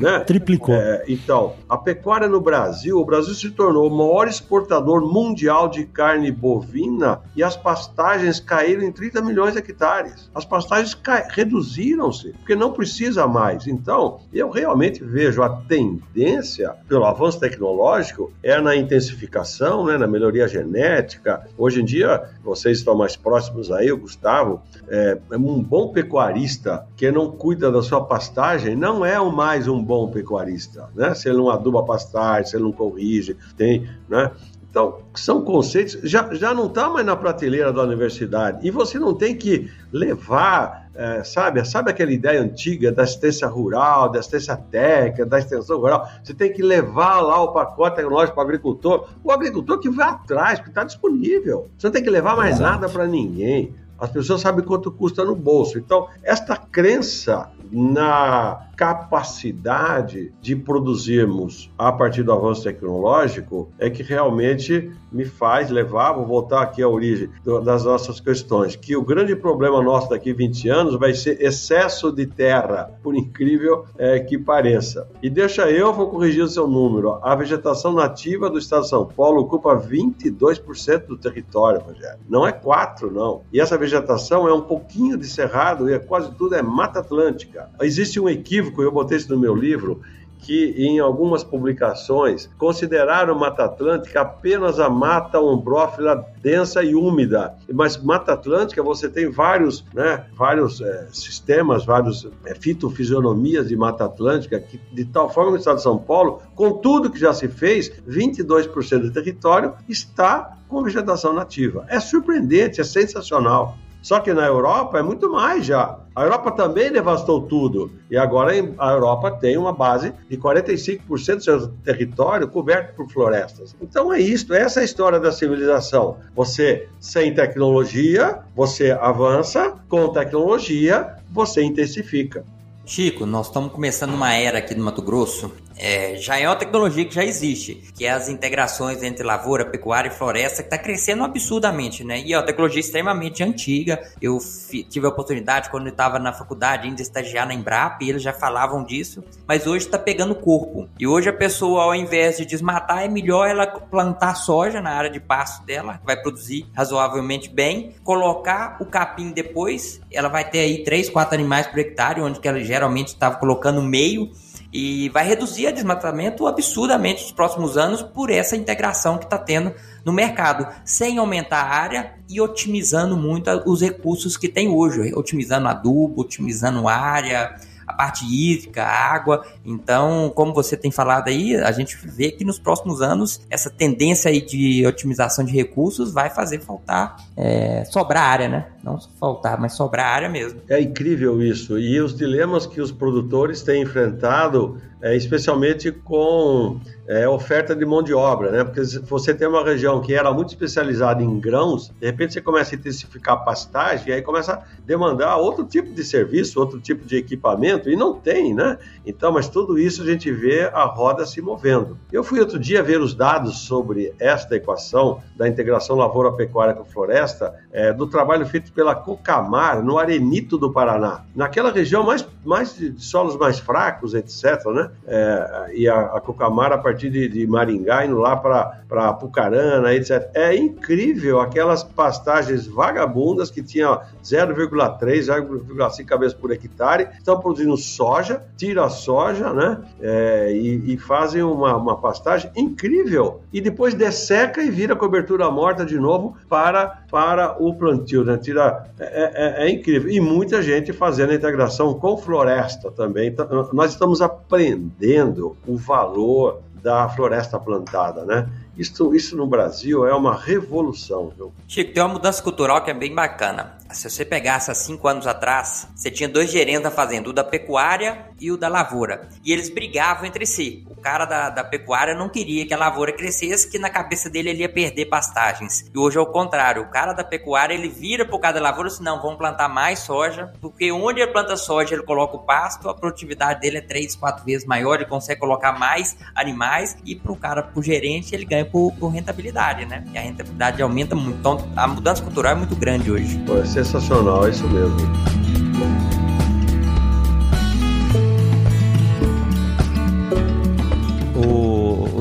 Speaker 1: né? triplicou.
Speaker 2: É, então, a pecuária no Brasil, o Brasil se tornou o maior exportador mundial de carne bovina e as pastagens caíram em 30 milhões de hectares. As pastagens reduziram-se, porque não precisa mais. Então, eu realmente vejo a tendência, pelo avanço tecnológico, é na intensificação, né, na melhoria genética. Hoje em dia, vocês estão mais próximos aí, o Gustavo, é, um bom pecuarista que não cuida da sua pastagem não é mais um bom pecuarista, né? Se ele não aduba a pastagem, se ele não corrige, tem, né? Então, são conceitos, já, já não está mais na prateleira da universidade. E você não tem que levar, é, sabe, sabe aquela ideia antiga da assistência rural, da assistência técnica, da extensão rural? Você tem que levar lá o pacote tecnológico para o agricultor. O agricultor que vai atrás, que está disponível. Você não tem que levar mais Exato. nada para ninguém. As pessoas sabem quanto custa no bolso. Então, esta crença na capacidade de produzirmos a partir do avanço tecnológico é que realmente me faz levar, vou voltar aqui à origem das nossas questões, que o grande problema nosso daqui a 20 anos vai ser excesso de terra, por incrível é, que pareça. E deixa eu, vou corrigir o seu número, a vegetação nativa do estado de São Paulo ocupa 22% do território, Rogério. Não é 4, não. E essa vegetação é um pouquinho de cerrado e é quase tudo é Mata Atlântica. Existe um equívoco, eu botei isso no meu livro, que em algumas publicações consideraram Mata Atlântica apenas a mata ombrófila densa e úmida. Mas Mata Atlântica você tem vários, né, vários é, sistemas, vários é, fitofisionomias de Mata Atlântica, que, de tal forma que o estado de São Paulo, com tudo que já se fez, 22% do território está com vegetação nativa. É surpreendente, é sensacional. Só que na Europa é muito mais já. A Europa também devastou tudo. E agora a Europa tem uma base de 45% do seu território coberto por florestas. Então é isso, essa é a história da civilização. Você, sem tecnologia, você avança, com tecnologia, você intensifica.
Speaker 3: Chico, nós estamos começando uma era aqui no Mato Grosso é, já é uma tecnologia que já existe, que é as integrações entre lavoura, pecuária e floresta, que está crescendo absurdamente, né? E é uma tecnologia extremamente antiga. Eu tive a oportunidade, quando eu estava na faculdade, ainda estagiar na Embrapa, e eles já falavam disso, mas hoje está pegando corpo. E hoje a pessoa, ao invés de desmatar, é melhor ela plantar soja na área de pasto dela, vai produzir razoavelmente bem, colocar o capim depois, ela vai ter aí 3, 4 animais por hectare, onde que ela geralmente estava colocando meio, e vai reduzir o desmatamento absurdamente nos próximos anos por essa integração que está tendo no mercado, sem aumentar a área e otimizando muito os recursos que tem hoje, otimizando adubo, otimizando área, parte hídrica, água. Então, como você tem falado aí, a gente vê que nos próximos anos essa tendência aí de otimização de recursos vai fazer faltar, é, sobrar área, né? Não faltar, mas sobrar área mesmo.
Speaker 2: É incrível isso. E os dilemas que os produtores têm enfrentado, é, especialmente com é, oferta de mão de obra, né? Porque se você tem uma região que era muito especializada em grãos, de repente você começa a intensificar a pastagem e aí começa a demandar outro tipo de serviço, outro tipo de equipamento, e não tem, né? Então, mas tudo isso a gente vê a roda se movendo. Eu fui outro dia ver os dados sobre esta equação da integração lavoura-pecuária com floresta, é, do trabalho feito pela Cocamar, no Arenito do Paraná. Naquela região mais, mais de solos mais fracos, etc., né? É, e a, a a partir de, de Maringá, indo lá para Pucarana, etc. É incrível aquelas pastagens vagabundas que tinham 0,3, 0,5 cabeças por hectare, estão produzindo soja, tira a soja, né? É, e, e, fazem uma, uma pastagem incrível. E depois desseca e vira cobertura morta de novo para, para o plantio, né? Tira, é, é, é incrível. E muita gente fazendo a integração com floresta também. Então, nós estamos aprendendo o valor da floresta plantada, né? Isso, isso no Brasil é uma revolução. Viu?
Speaker 3: Chico, tem uma mudança cultural que é bem bacana. Se você pegasse há cinco anos atrás, você tinha dois gerentes da fazenda, o da pecuária e o da lavoura. E eles brigavam entre si. O cara da, da pecuária não queria que a lavoura crescesse, que na cabeça dele ele ia perder pastagens. E hoje é o contrário. O cara da pecuária, ele vira pro cara da lavoura e diz, não, vamos plantar mais soja, porque onde ele planta soja, ele coloca o pasto, a produtividade dele é três, quatro vezes maior, ele consegue colocar mais animais e pro cara, pro gerente, ele ganha por, por rentabilidade, né? E a rentabilidade aumenta muito. Então, a mudança cultural é muito grande hoje.
Speaker 2: Pô, é sensacional, é isso mesmo.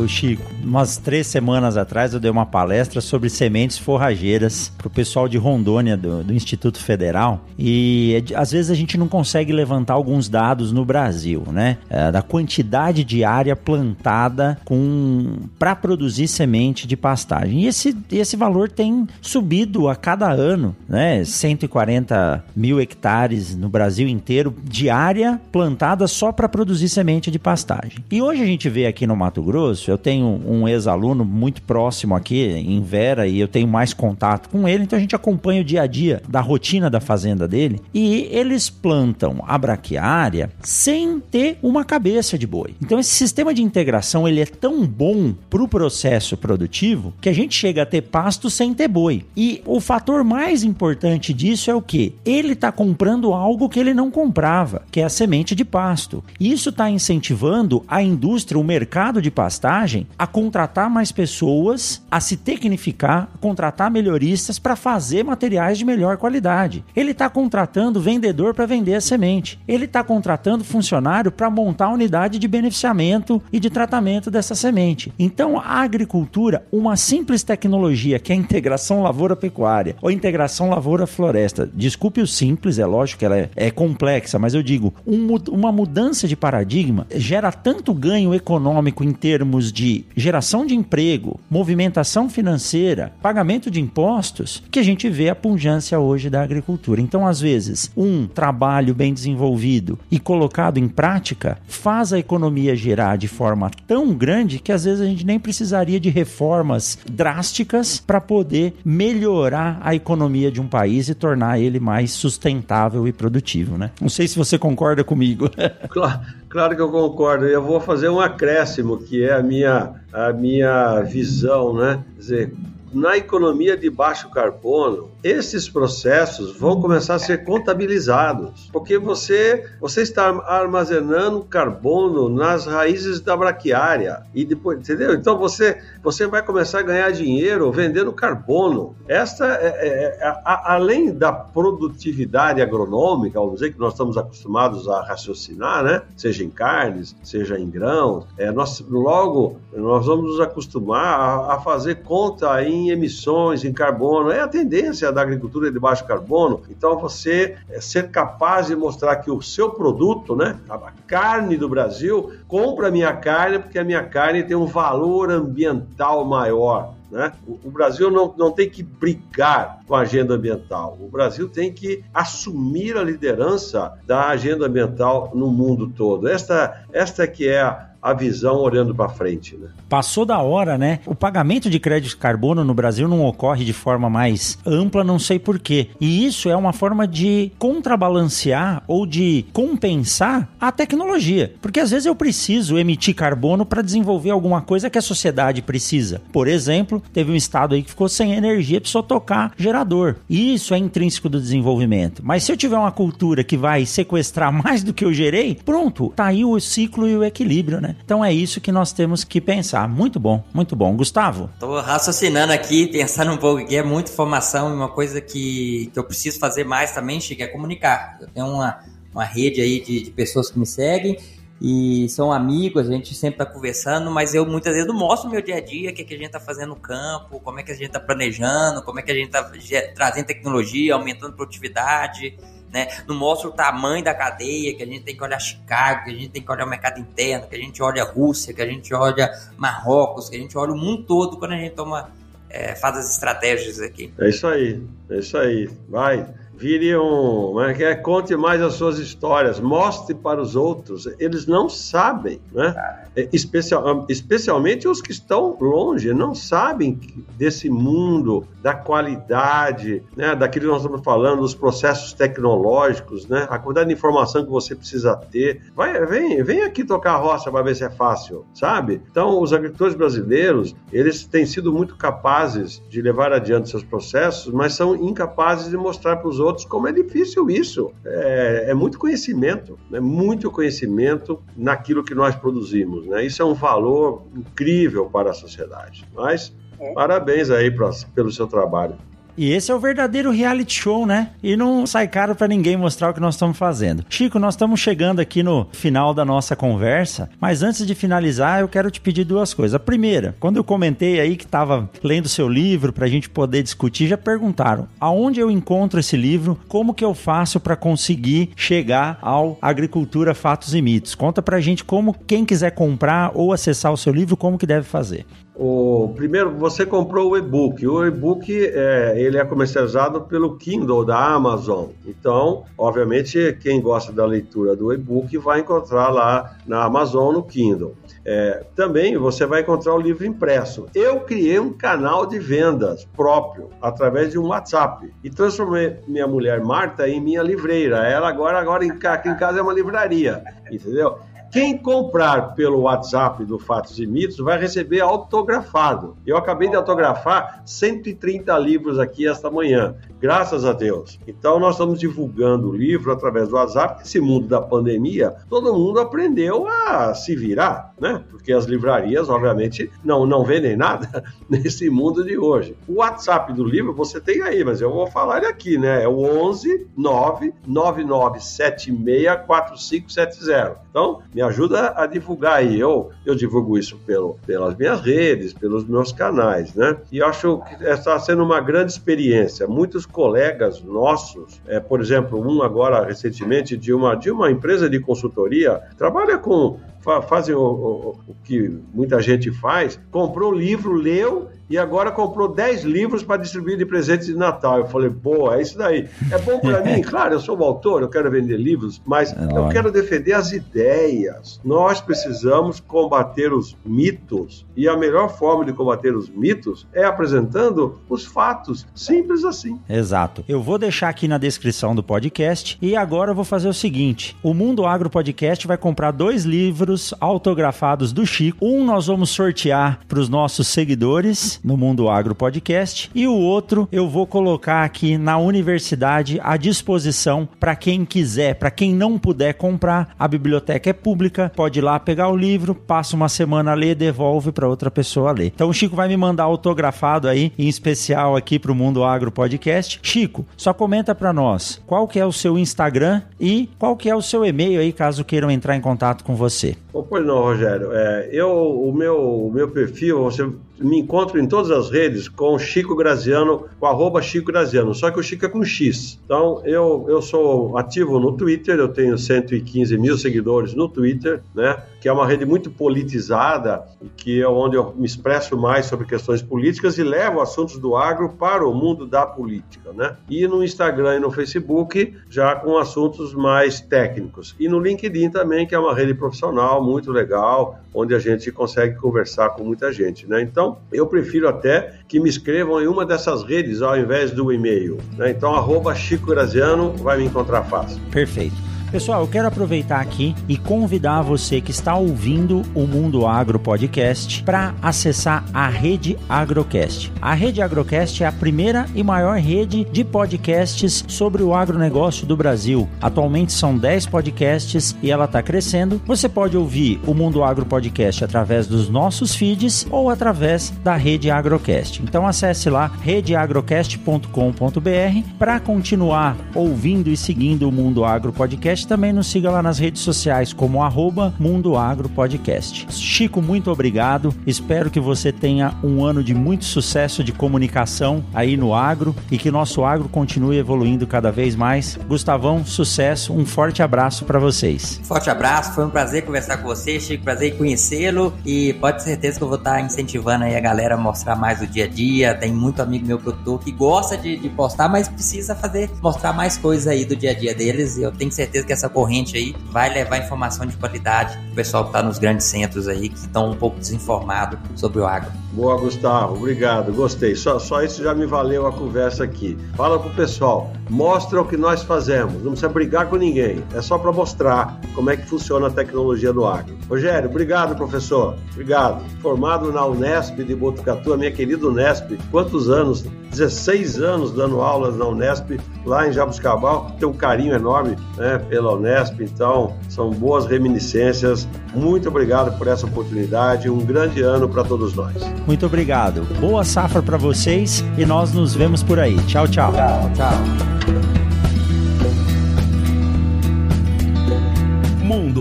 Speaker 1: O, Chico, umas três semanas atrás eu dei uma palestra sobre sementes forrageiras para o pessoal de Rondônia do, do, Instituto Federal e é às vezes a gente não consegue levantar alguns dados no Brasil, né? É, da quantidade de área plantada com para produzir semente de pastagem. E esse, esse valor tem subido a cada ano, né? 140 mil hectares no Brasil inteiro de área plantada só para produzir semente de pastagem. E hoje a gente vê aqui no Mato Grosso, eu tenho um um ex-aluno muito próximo aqui, em Vera, e eu tenho mais contato com ele, então a gente acompanha o dia a dia da rotina da fazenda dele. E eles plantam a braquiária sem ter uma cabeça de boi. Então esse sistema de integração ele é tão bom para o processo produtivo que a gente chega a ter pasto sem ter boi. E o fator mais importante disso é o que? Ele está comprando algo que ele não comprava, que é a semente de pasto. Isso está incentivando a indústria, o mercado de pastagem, a contratar mais pessoas, a se tecnificar, contratar melhoristas para fazer materiais de melhor qualidade. Ele está contratando vendedor para vender a semente. Ele está contratando funcionário para montar a unidade de beneficiamento e de tratamento dessa semente. Então, a agricultura, uma simples tecnologia que é a integração lavoura-pecuária ou integração lavoura-floresta, desculpe o simples, é lógico que ela é, é complexa, mas eu digo, um, uma mudança de paradigma gera tanto ganho econômico em termos de geração de emprego, movimentação financeira, pagamento de impostos, que a gente vê a pungência hoje da agricultura. Então, às vezes, um trabalho bem desenvolvido e colocado em prática faz a economia gerar de forma tão grande que às vezes a gente nem precisaria de reformas drásticas para poder melhorar a economia de um país e tornar ele mais sustentável e produtivo, né? Não sei se você concorda comigo.
Speaker 2: Claro, claro que eu concordo. Eu vou fazer um acréscimo que é a minha a minha visão, né? Quer dizer, na economia de baixo carbono, esses processos vão começar a ser contabilizados, porque você, você está armazenando carbono nas raízes da braquiária e depois, entendeu? Então você, você vai começar a ganhar dinheiro vendendo carbono. Esta é, é, é a, além da produtividade agronômica, vamos dizer que nós estamos acostumados a raciocinar, né? Seja em carnes, seja em grãos, é, nós logo nós vamos nos acostumar a, a fazer conta em emissões, em carbono. É a tendência da agricultura de baixo carbono. Então, você é, ser capaz de mostrar que o seu produto, né, a carne do Brasil, compra a minha carne porque a minha carne tem um valor ambiental maior. Né? O, Brasil não, não tem que brigar com a agenda ambiental. O Brasil tem que assumir a liderança da agenda ambiental no mundo todo. Esta, esta que é a, a visão olhando para frente. Né?
Speaker 1: Passou da hora, né? O pagamento de crédito de carbono no Brasil não ocorre de forma mais ampla, não sei porquê. E isso é uma forma de contrabalancear ou de compensar a tecnologia. Porque às vezes eu preciso emitir carbono para desenvolver alguma coisa que a sociedade precisa. Por exemplo, teve um estado aí que ficou sem energia, precisou tocar gerador. Isso é intrínseco do desenvolvimento. Mas se eu tiver uma cultura que vai sequestrar mais do que eu gerei, pronto, tá aí o ciclo e o equilíbrio, né? Então é isso que nós temos que pensar. Muito bom, muito bom. Gustavo?
Speaker 3: Tô raciocinando aqui, pensando um pouco aqui. É muita informação e uma coisa que, que eu preciso fazer mais também, Chico, é comunicar. Eu tenho uma, uma rede aí de, de pessoas que me seguem e são amigos, a gente sempre está conversando, mas eu muitas vezes não mostro o meu dia a dia, o que, é que a gente está fazendo no campo, como é que a gente está planejando, como é que a gente está trazendo tecnologia, aumentando produtividade né? Não mostra o tamanho da cadeia, que a gente tem que olhar Chicago, que a gente tem que olhar o mercado interno, que a gente olha a Rússia, que a gente olha Marrocos, que a gente olha o mundo todo quando a gente toma, é, faz as estratégias aqui.
Speaker 2: É isso aí, é isso aí. Vai. Vire um. É, é, conte mais as suas histórias, mostre para os outros. Eles não sabem, né? É, especial, especialmente os que estão longe, não sabem desse mundo, da qualidade, né? daquilo que nós estamos falando, dos processos tecnológicos, né? a quantidade de informação que você precisa ter. Vai, vem, vem aqui tocar a roça para ver se é fácil, sabe? Então, os agricultores brasileiros, eles têm sido muito capazes de levar adiante seus processos, mas são incapazes de mostrar para os outros como é difícil isso. É, é muito conhecimento, é muito conhecimento naquilo que nós produzimos. Né? Isso é um valor incrível para a sociedade. Mas é. parabéns aí pra, pelo seu trabalho.
Speaker 1: E esse é o verdadeiro reality show, né? E não sai caro para ninguém mostrar o que nós estamos fazendo. Chico, nós estamos chegando aqui no final da nossa conversa, mas antes de finalizar, eu quero te pedir duas coisas. A primeira, quando eu comentei aí que estava lendo seu livro para a gente poder discutir, já perguntaram aonde eu encontro esse livro, como que eu faço para conseguir chegar ao Agricultura, Fatos e Mitos. Conta para a gente como quem quiser comprar ou acessar o seu livro, como que deve fazer.
Speaker 2: O primeiro, você comprou o e-book. O e-book é, ele é comercializado pelo Kindle da Amazon. Então, obviamente, quem gosta da leitura do e-book vai encontrar lá na Amazon no Kindle. É, também você vai encontrar o livro impresso. Eu criei um canal de vendas próprio através de um WhatsApp e transformei minha mulher Marta em minha livreira. Ela agora, agora aqui em casa é uma livraria, entendeu? Quem comprar pelo WhatsApp do Fatos e Mitos vai receber autografado. Eu acabei de autografar 130 livros aqui esta manhã, graças a Deus. Então nós estamos divulgando o livro através do WhatsApp. Esse mundo da pandemia, todo mundo aprendeu a se virar, né? Porque as livrarias, obviamente, não, não vendem nada nesse mundo de hoje. O WhatsApp do livro você tem aí, mas eu vou falar ele aqui, né? É o 11 99976 4570. Então, me ajuda a divulgar aí. Eu, eu divulgo isso pelo, pelas minhas redes, pelos meus canais, né? E acho que está sendo uma grande experiência. Muitos colegas nossos, é, por exemplo, um agora recentemente de uma, de uma empresa de consultoria, trabalha com fazem o, o, o, que muita gente faz, comprou o livro, leu e agora comprou 10 livros para distribuir de presente de Natal. Eu falei, boa, é isso daí. É bom para mim? Claro, eu sou o autor, eu quero vender livros, mas é eu quero defender as ideias. Nós precisamos combater os mitos e a melhor forma de combater os mitos é apresentando os fatos. Simples assim.
Speaker 1: Exato. Eu vou deixar aqui na descrição do podcast e agora eu vou fazer o seguinte: o Mundo Agro Podcast vai comprar dois livros autografados do Chico. Um nós vamos sortear para os nossos seguidores no Mundo Agro Podcast e o outro eu vou colocar aqui na universidade à disposição para quem quiser, para quem não puder comprar. A biblioteca é pública, pode ir lá pegar o livro, passa uma semana a ler, devolve para outra pessoa ler. Então o Chico vai me mandar autografado aí, em especial aqui para o Mundo Agro Podcast. Chico, só comenta para nós qual que é o seu Instagram e qual que é o seu e-mail aí, caso queiram entrar em contato com você.
Speaker 2: Oh, pois não, Rogério. É, eu, o meu, o meu perfil, você me encontro em todas as redes com Chico Graziano, com arroba Chico Graziano, só que o Chico é com X. Então, eu, eu sou ativo no Twitter, eu tenho 115 mil seguidores no Twitter, né? Que é uma rede muito politizada, que é onde eu me expresso mais sobre questões políticas e levo assuntos do agro para o mundo da política, né? E no Instagram e no Facebook, já com assuntos mais técnicos. E no LinkedIn também, que é uma rede profissional muito legal, onde a gente consegue conversar com muita gente, né? Então, eu prefiro até que me escrevam em uma dessas redes ao invés do e-mail. Né? Então, arroba Chico Graziano vai me encontrar fácil.
Speaker 1: Perfeito. Pessoal, eu quero aproveitar aqui e convidar você que está ouvindo o Mundo Agro Podcast para acessar a Rede Agrocast. A Rede Agrocast é a primeira e maior rede de podcasts sobre o agronegócio do Brasil. Atualmente são 10 podcasts e ela está crescendo. Você pode ouvir o Mundo Agro Podcast através dos nossos feeds ou através da Rede Agrocast. Então acesse lá redeagrocast.com.br para continuar ouvindo e seguindo o Mundo Agro Podcast Podcast. Também nos siga lá nas redes sociais como arroba Mundo Agro Podcast. Chico, muito obrigado. Espero que você tenha um ano de muito sucesso de comunicação aí no agro e que nosso agro continue evoluindo cada vez mais. Gustavão, sucesso, um forte abraço para vocês.
Speaker 3: Forte abraço, foi um prazer conversar com você, Chico, prazer conhecê-lo e pode ter certeza que eu vou estar incentivando aí a galera a mostrar mais o dia a dia. Tem muito amigo meu produtor que gosta de, de postar, mas precisa fazer, mostrar mais coisas aí do dia a dia deles e eu tenho certeza que essa corrente aí vai levar informação de qualidade pro pessoal que está nos grandes centros aí, que estão um pouco desinformados sobre o agro.
Speaker 2: Boa, Gustavo, obrigado, gostei. Só, só isso já me valeu a conversa aqui. Fala pro pessoal, mostra o que nós fazemos, não precisa brigar com ninguém, é só para mostrar como é que funciona a tecnologia do agro. Rogério, obrigado, professor, obrigado. Formado na Unesp de Botucatu, a minha querida Unesp, quantos anos? 16 anos dando aulas na Unesp, lá em Jabuscabal, tem um carinho enorme né, pela Unesp, então são boas reminiscências. Muito obrigado por essa oportunidade, um grande ano para todos nós.
Speaker 1: Muito obrigado. Boa safra para vocês e nós nos vemos por aí. Tchau, tchau.
Speaker 3: Tchau, tchau.